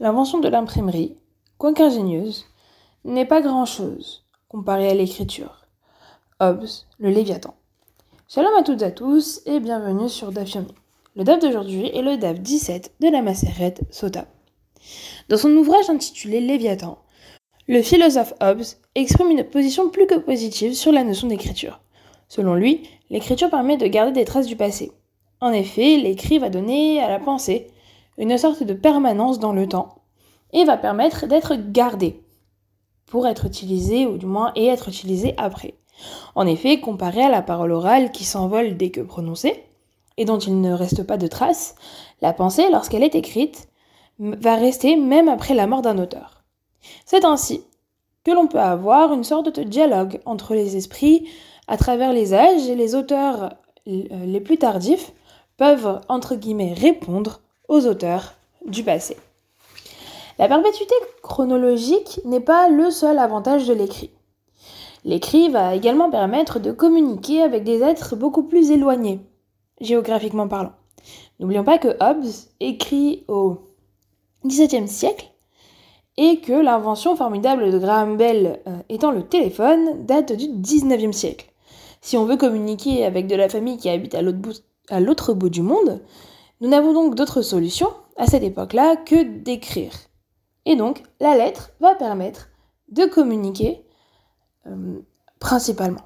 L'invention de l'imprimerie, quoique ingénieuse, n'est pas grand-chose comparée à l'écriture. Hobbes, le Léviathan. Shalom à toutes et à tous et bienvenue sur DAF Le DAF d'aujourd'hui est le DAF 17 de la Macérette Sota. Dans son ouvrage intitulé Léviathan, le philosophe Hobbes exprime une position plus que positive sur la notion d'écriture. Selon lui, l'écriture permet de garder des traces du passé. En effet, l'écrit va donner à la pensée une sorte de permanence dans le temps et va permettre d'être gardé pour être utilisé ou du moins et être utilisé après. En effet, comparé à la parole orale qui s'envole dès que prononcée et dont il ne reste pas de traces, la pensée, lorsqu'elle est écrite, va rester même après la mort d'un auteur. C'est ainsi que l'on peut avoir une sorte de dialogue entre les esprits à travers les âges et les auteurs euh, les plus tardifs peuvent entre guillemets répondre aux auteurs du passé. La perpétuité chronologique n'est pas le seul avantage de l'écrit. L'écrit va également permettre de communiquer avec des êtres beaucoup plus éloignés, géographiquement parlant. N'oublions pas que Hobbes écrit au XVIIe siècle et que l'invention formidable de Graham Bell euh, étant le téléphone date du XIXe siècle. Si on veut communiquer avec de la famille qui habite à l'autre bout, bout du monde, nous n'avons donc d'autre solution à cette époque-là que d'écrire. Et donc, la lettre va permettre de communiquer euh, principalement.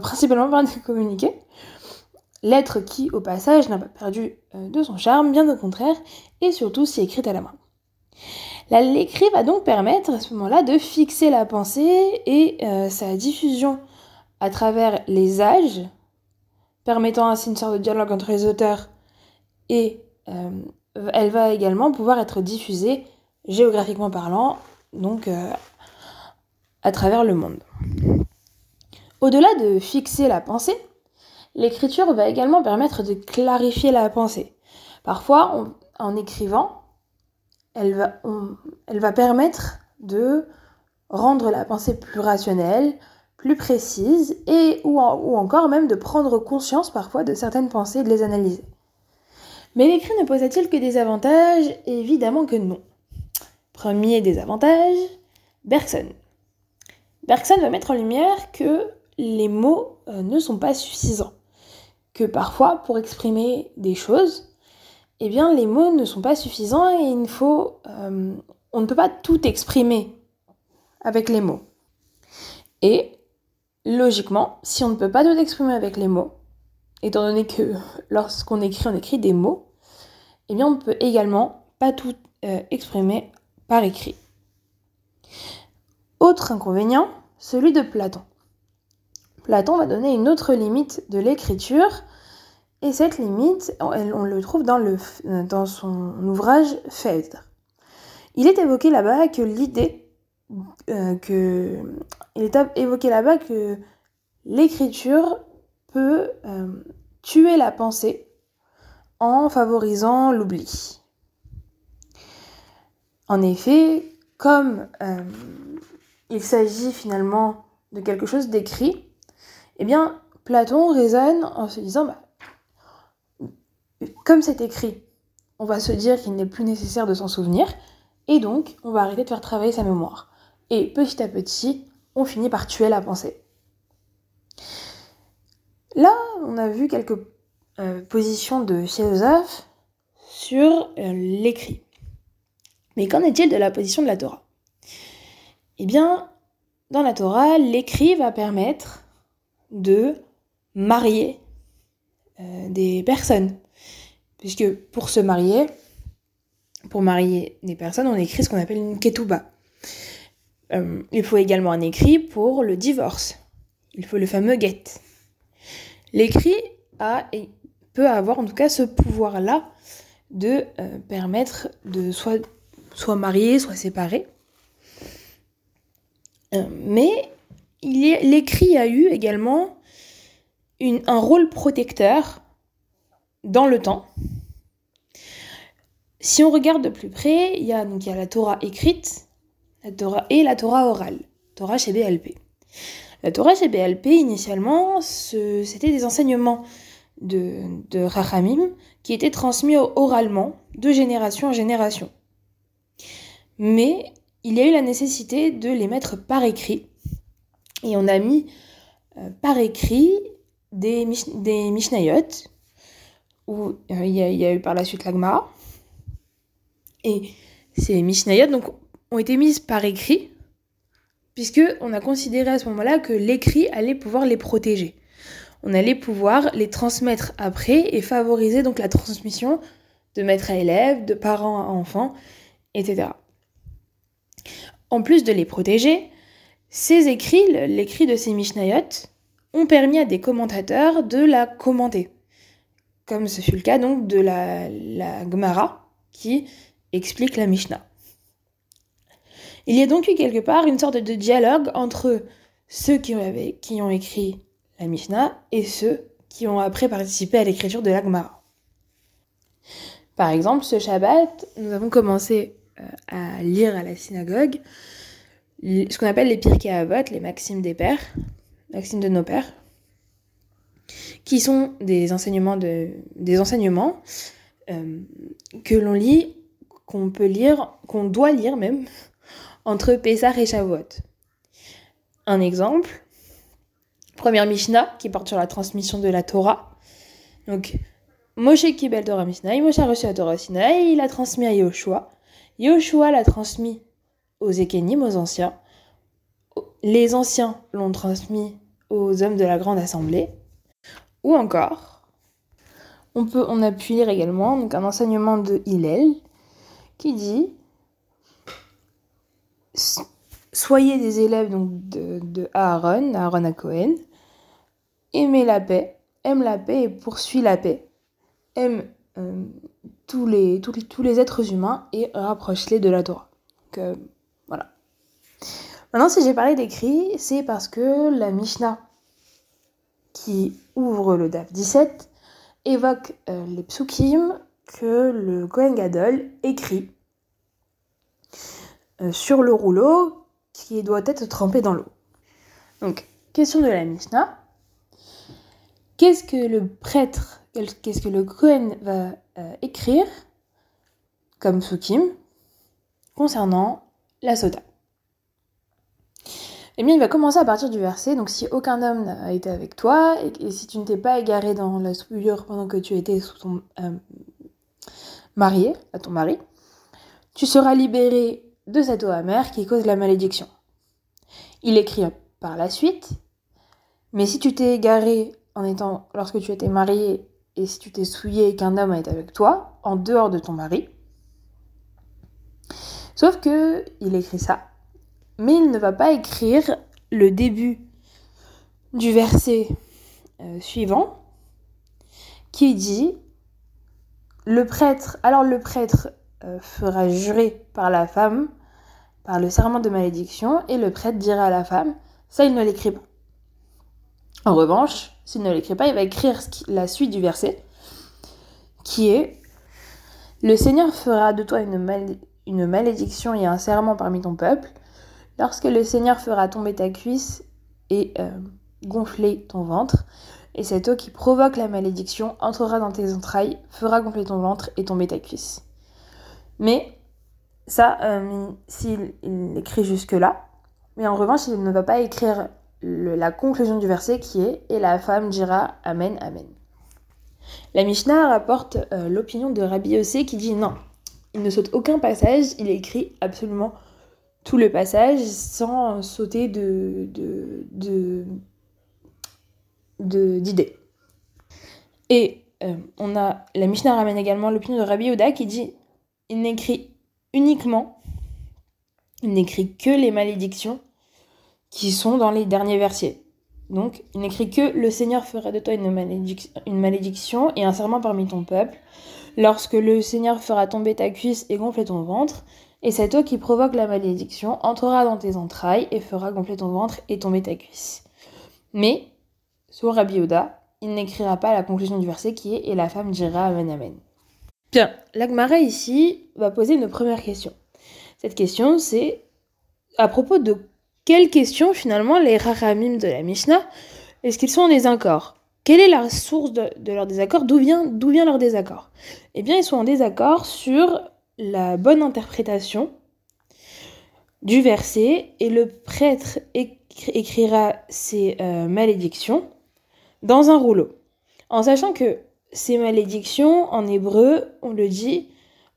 principalement par de communiquer. Lettre qui, au passage, n'a pas perdu euh, de son charme, bien au contraire, et surtout si écrite à la main. L'écrit va donc permettre à ce moment-là de fixer la pensée et euh, sa diffusion à travers les âges, permettant ainsi une sorte de dialogue entre les auteurs et euh, elle va également pouvoir être diffusée géographiquement parlant, donc euh, à travers le monde. Au-delà de fixer la pensée, l'écriture va également permettre de clarifier la pensée. Parfois, en écrivant, elle va, permettre de rendre la pensée plus rationnelle, plus précise, et ou encore même de prendre conscience parfois de certaines pensées et de les analyser. Mais l'écrit ne possède-t-il que des avantages? Évidemment que non. Premier désavantage, Bergson. Bergson va mettre en lumière que les mots euh, ne sont pas suffisants. Que parfois, pour exprimer des choses, eh bien, les mots ne sont pas suffisants et il faut. Euh, on ne peut pas tout exprimer avec les mots. Et logiquement, si on ne peut pas tout exprimer avec les mots, étant donné que lorsqu'on écrit, on écrit des mots, eh bien on peut également pas tout euh, exprimer par écrit. Autre inconvénient, celui de Platon. Platon va donner une autre limite de l'écriture, et cette limite, on, le trouve dans, dans son ouvrage Phèdre. Il est évoqué là-bas que l'idée euh, est évoqué là-bas que l'écriture peut euh, tuer la pensée en favorisant l'oubli. En effet, comme euh, il s'agit finalement de quelque chose d'écrit, eh bien, Platon raisonne en se disant, bah, comme c'est écrit, on va se dire qu'il n'est plus nécessaire de s'en souvenir, et donc on va arrêter de faire travailler sa mémoire. Et petit à petit, on finit par tuer la pensée. Là, on a vu quelques euh, position de philosophe sur euh, l'écrit. Mais qu'en est-il de la position de la Torah? Eh bien, dans la Torah, l'écrit va permettre de marier euh, des personnes. Puisque pour se marier, pour marier des personnes, on écrit ce qu'on appelle une ketouba. il faut également un écrit pour le divorce. Il faut le fameux get. L'écrit a peut avoir en tout cas ce pouvoir-là de euh, permettre de soit, soit marier, soit séparer. Euh, mais l'écrit a eu également une, un rôle protecteur dans le temps. Si on regarde de plus près, il y a, donc, il y a la Torah écrite la Torah et la Torah orale, Torah chez BLP. La Torah chez BLP, initialement, c'était des enseignements de, de qui était transmis oralement de génération en génération. mais il y a eu la nécessité de les mettre par écrit. Et on a mis euh, par écrit des, des Mishnayot, où il y, a eu par la suite l'Agmara. Et ces Mishnayot donc, ont été mises par écrit, puisque on a considéré à ce moment-là que l'écrit allait pouvoir les protéger. On allait pouvoir les transmettre après et favoriser donc la transmission de maître à élève, de parents à enfants, etc. En plus de les protéger, ces écrits, l'écrit de ces Mishnayot, ont permis à des commentateurs de la commenter. Comme ce fut le cas donc de la, la Gemara qui explique la Mishnah. Il y a donc eu quelque part une sorte de dialogue entre ceux qui, qui ont écrit la Mishnah et ceux qui ont après participé à l'écriture de la Gemara. Par exemple, ce Shabbat, nous avons commencé euh, à lire à la synagogue ce qu'on appelle les Pirkei Avot, les maximes des pères, maximes de nos pères, qui sont des enseignements, de, des enseignements euh, que l'on lit, qu'on peut lire, qu'on doit lire même, entre Pessah et Shavuot. Un exemple, première Mishnah qui porte sur la transmission de la Torah. Donc, Moshe Kibel Torah Mishnah, Moshe a reçu la Torah Sinaï, il a transmis à Yoshua. Yoshua l'a transmis aux Ekenim, aux anciens. Les anciens l'ont transmis aux hommes de la grande assemblée. Ou encore, on, peut, on a pu lire également donc, un enseignement de Hillel qui dit Soyez des élèves donc, de Aaron, Aaron à Cohen, aimez la paix, aime la paix et poursuit la paix, aime euh, tous, les, êtres humains et rapproche-les de la Torah. Donc, euh, voilà. Maintenant, si j'ai parlé d'écrit, c'est parce que la Mishnah qui ouvre le DAF 17 évoque euh, les psukim que le Kohen Gadol écrit sur le rouleau qui doit être trempé dans l'eau. Donc, question de la Mishnah. Qu'est-ce que le prêtre, qu'est-ce que le Kohen va euh, écrire comme psukim concernant la sota eh bien, il va commencer à partir du verset. Donc, si aucun homme n'a été avec toi, et, si tu ne t'es pas égaré dans la souillure pendant que tu étais sous euh, marié, à ton mari, tu seras libéré de cette eau amère qui cause la malédiction. Il écrit par la suite, mais si tu t'es égaré en étant, lorsque tu étais marié, et si tu t'es souillé et qu'un homme été avec toi, en dehors de ton mari, sauf que il écrit ça. Mais il ne va pas écrire le début du verset euh, suivant qui dit le prêtre alors le prêtre euh, fera jurer par la femme par le serment de malédiction et le prêtre dira à la femme ça il ne l'écrit pas en revanche s'il ne l'écrit pas il va écrire la suite du verset qui est le Seigneur fera de toi une, malédiction et un serment parmi ton peuple Lorsque le Seigneur fera tomber ta cuisse et euh, gonfler ton ventre, et cette eau qui provoque la malédiction entrera dans tes entrailles, fera gonfler ton ventre et tomber ta cuisse. Mais ça, euh, s'il écrit jusque-là, mais en revanche, il ne va pas écrire la conclusion du verset qui est Et la femme dira Amen, Amen. La Mishnah rapporte euh, l'opinion de Rabbi Yossé qui dit non, il ne saute aucun passage, il écrit absolument tout le passage sans sauter de, d'idées. Et euh, on a la Mishnah ramène également l'opinion de Rabbi Oda qui dit il n'écrit uniquement, il n'écrit que les malédictions qui sont dans les derniers versets. Donc, il n'écrit que le Seigneur fera de toi une, malédiction et un serment parmi ton peuple. Lorsque le Seigneur fera tomber ta cuisse et gonfler ton ventre, et cette eau qui provoque la malédiction entrera dans tes entrailles et fera gonfler ton ventre et tomber ta cuisse. Mais, sur Rabbi Oda, il n'écrira pas la conclusion du verset qui est Et la femme dira Amen Amen. Bien, l'Agmara ici va poser une première question. Cette question, c'est à propos de quelle question finalement les Rahamim de la Mishnah est-ce qu'ils sont en désaccord? Quelle est la source de, leur désaccord? D'où vient, leur désaccord? Eh bien, ils sont en désaccord sur la bonne interprétation du verset et le prêtre écrira ces euh, malédictions dans un rouleau. En sachant que ces malédictions, en hébreu, on le dit,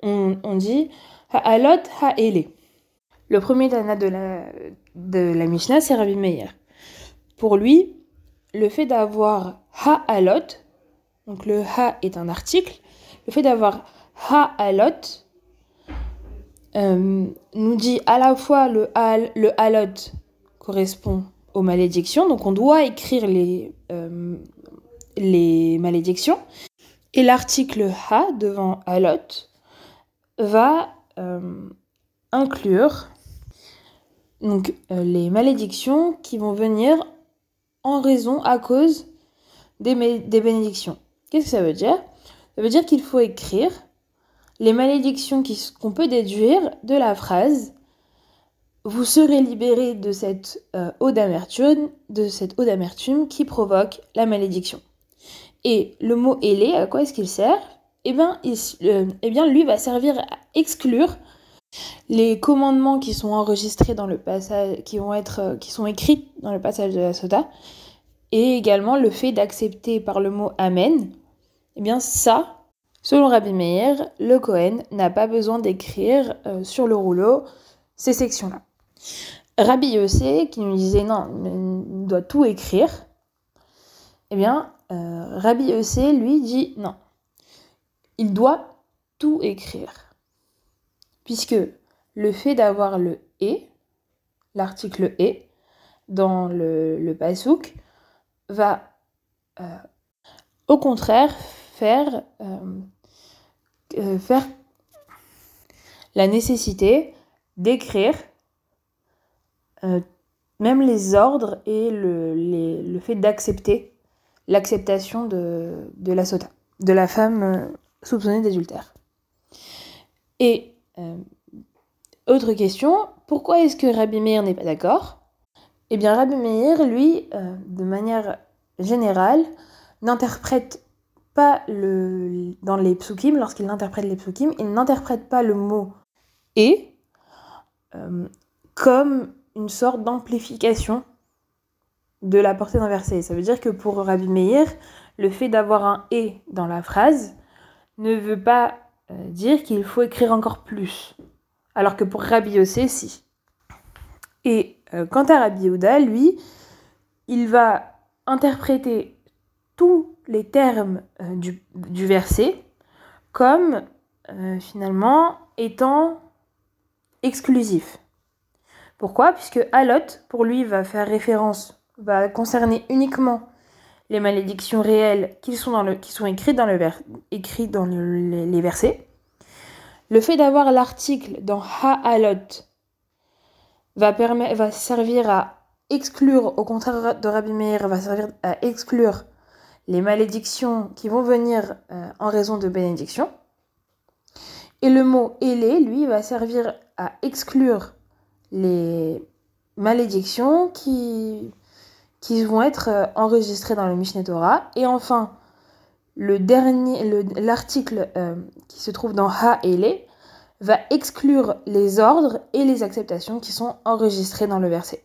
on, dit Ha'alot Ha'ele. Le premier Tana de la, de la Mishnah, c'est Rabbi Meir. Pour lui, le fait d'avoir Ha'alot, donc le Ha est un article, le fait d'avoir Ha'alot euh, nous dit à la fois le le Halot correspond aux malédictions, donc on doit écrire les, euh, malédictions, et l'article Ha devant Halot va euh, inclure donc, les malédictions qui vont venir en raison, à cause des, bénédictions. Qu'est-ce que ça veut dire? Ça veut dire qu'il faut écrire les malédictions qu'on peut déduire de la phrase vous serez libéré de cette euh, eau d'amertume, de cette eau d'amertume qui provoque la malédiction. Et le mot ailé, à quoi est-ce qu'il sert? Eh bien, euh, eh bien, lui va servir à exclure les commandements qui sont enregistrés dans le passage, qui euh, sont écrits dans le passage de la Soda, et également le fait d'accepter par le mot Amen. Eh bien, ça, Selon Rabbi Meir, le Cohen n'a pas besoin d'écrire euh, sur le rouleau ces sections-là. Rabbi Yossé, qui nous disait non, il doit tout écrire, eh bien, euh, Rabbi Yossé, lui, dit non, il doit tout écrire. Puisque le fait d'avoir le et, l'article et, dans le, le pasouk, va euh, au contraire faire, euh, euh, faire la nécessité d'écrire même les ordres et le, le fait d'accepter l'acceptation de, de, la sota, de la femme soupçonnée d'adultère. Et autre question, pourquoi est-ce que Rabbi Meir n'est pas d'accord? Eh bien, Rabbi Meir, lui, de manière générale, n'interprète pas le, dans les psukim, lorsqu'il interprète les psukim, il n'interprète pas le mot et euh, comme une sorte d'amplification de la portée d'un verset. Ça veut dire que pour Rabbi Meir, le fait d'avoir un et dans la phrase ne veut pas euh, dire qu'il faut écrire encore plus. Alors que pour Rabbi Yossé, si. Et euh, quant à Rabbi Yehuda, lui, il va interpréter tous les termes euh, du, verset comme euh, finalement étant exclusifs. Pourquoi? Puisque Alot, pour lui, va faire référence, va concerner uniquement les malédictions réelles qui sont, dans écrites dans, les, versets. Le fait d'avoir l'article dans Ha-Alot va, va servir à exclure, au contraire de Rabbi Meir, va servir à exclure les malédictions qui vont venir euh, en raison de bénédiction. Et le mot élé, lui, va servir à exclure les malédictions qui, qui vont être euh, enregistrées dans le Mishneh Torah. Et enfin, le dernier, l'article euh, qui se trouve dans Ha et va exclure les ordres et les acceptations qui sont enregistrés dans le verset.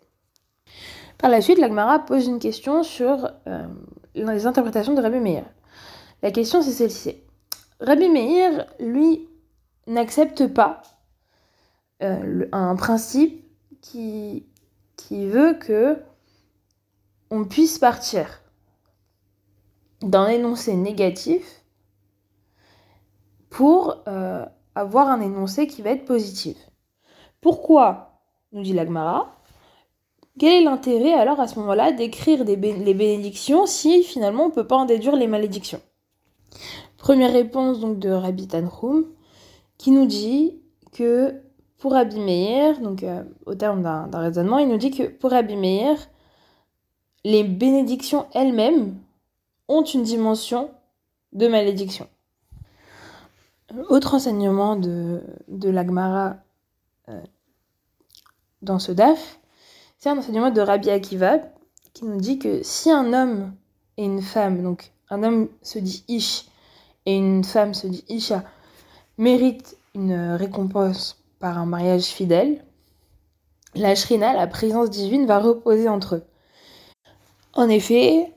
Par la suite, l'Agmara pose une question sur dans les interprétations de Rabbi Meir. La question c'est celle-ci. Rabbi Meir, lui, n'accepte pas euh, un principe qui, qui veut que on puisse partir d'un énoncé négatif pour euh, avoir un énoncé qui va être positif. Pourquoi, nous dit l'Agmara, quel est l'intérêt alors à ce moment-là d'écrire les bénédictions si finalement on ne peut pas en déduire les malédictions? Première réponse donc de Rabbi Tanhum qui nous dit que pour Rabbi Meir, donc euh, au terme d'un raisonnement, il nous dit que pour Rabbi Meir, les bénédictions elles-mêmes ont une dimension de malédiction. Autre enseignement de, l'Agmara euh, dans ce DAF, c'est un enseignement de Rabbi Akiva qui nous dit que si un homme et une femme, donc un homme se dit Ish et une femme se dit Isha, méritent une récompense par un mariage fidèle, la Shrina, la présence divine, va reposer entre eux. En effet,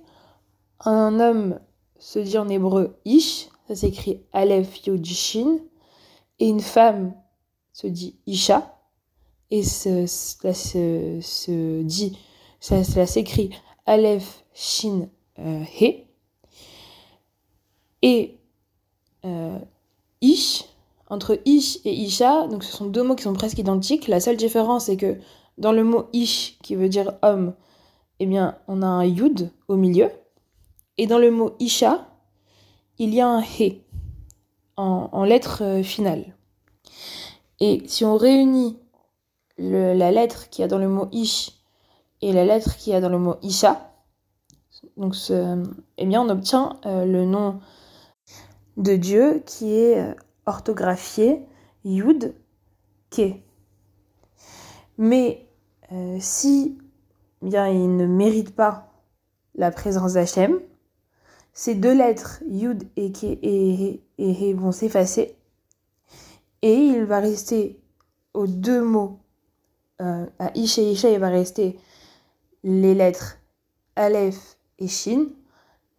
un homme se dit en hébreu Ish, ça s'écrit Aleph Yod Shin, et une femme se dit Isha, et ça, s'écrit Aleph Shin euh, He, et euh, Ish, entre Ish et Isha, donc ce sont deux mots qui sont presque identiques. La seule différence, c'est que dans le mot Ish, qui veut dire homme, eh bien, on a un Yud au milieu. Et dans le mot Isha, il y a un He en, lettre euh, finale. Et si on réunit la lettre qu'il y a dans le mot Ish et la lettre qu'il y a dans le mot Isha, donc eh bien, on obtient euh, le nom de Dieu qui est euh, orthographié Yud Ke. Mais si bien il ne mérite pas la présence d'Hachem, ces deux lettres Yud et Ke et He vont s'effacer et il va rester aux deux mots euh, à Ish et Isha il va rester les lettres Aleph et Shin.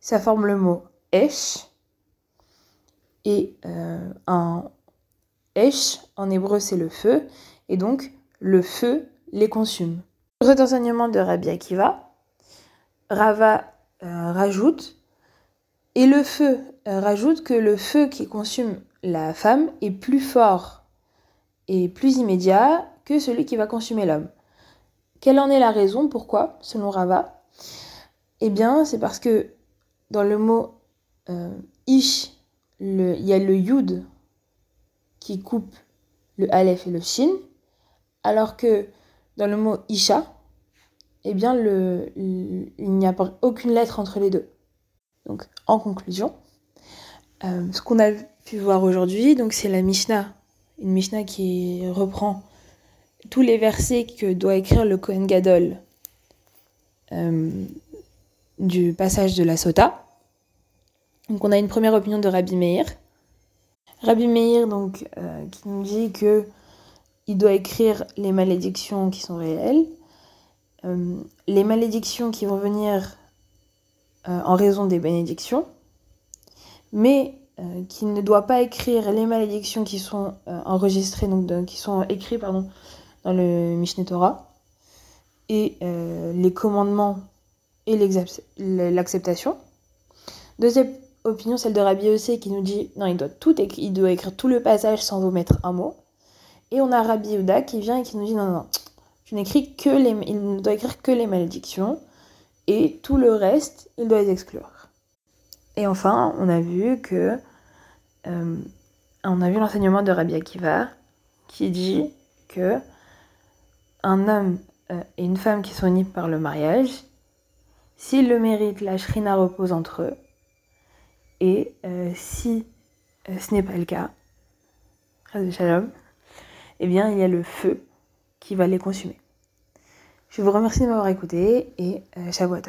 Ça forme le mot Esh et euh, un Esh, en hébreu, c'est le feu. Et donc, le feu les consume. Autre enseignement de Rabbi Akiva, Rava euh, rajoute, et le feu euh, rajoute que le feu qui consume la femme est plus fort et plus immédiat que celui qui va consumer l'homme. Quelle en est la raison? Pourquoi Selon Rava? Eh bien, c'est parce que dans le mot Ish, il y a le yud qui coupe le aleph et le shin, alors que dans le mot isha, eh bien il n'y a aucune lettre entre les deux. Donc en conclusion, euh, ce qu'on a pu voir aujourd'hui, donc c'est la Mishnah, une Mishnah qui reprend tous les versets que doit écrire le Kohen Gadol euh, du passage de la Sota. Donc on a une première opinion de Rabbi Meir. Rabbi Meir donc euh, qui nous dit que il doit écrire les malédictions qui sont réelles, euh, les malédictions qui vont venir euh, en raison des bénédictions, mais qui ne doit pas écrire les malédictions qui sont enregistrées donc qui sont écrites dans le Mishneh Torah et les commandements et l'acceptation. Deuxième opinion, celle de Rabbi Yossé qui nous dit non, il doit tout il doit écrire tout le passage sans omettre un mot. Et on a Rabbi Yehuda qui vient et qui nous dit non, non, tu n'écris que les, il ne doit écrire que les malédictions et tout le reste, il doit les exclure. Et enfin, on a vu que euh, on a vu l'enseignement de Rabbi Akiva qui dit que un homme euh, et une femme qui sont unis par le mariage, s'ils le méritent, la shrina repose entre eux. Et euh, si ce n'est pas le cas, Shalom, eh bien il y a le feu qui va les consumer. Je vous remercie de m'avoir écouté et euh, Shavuot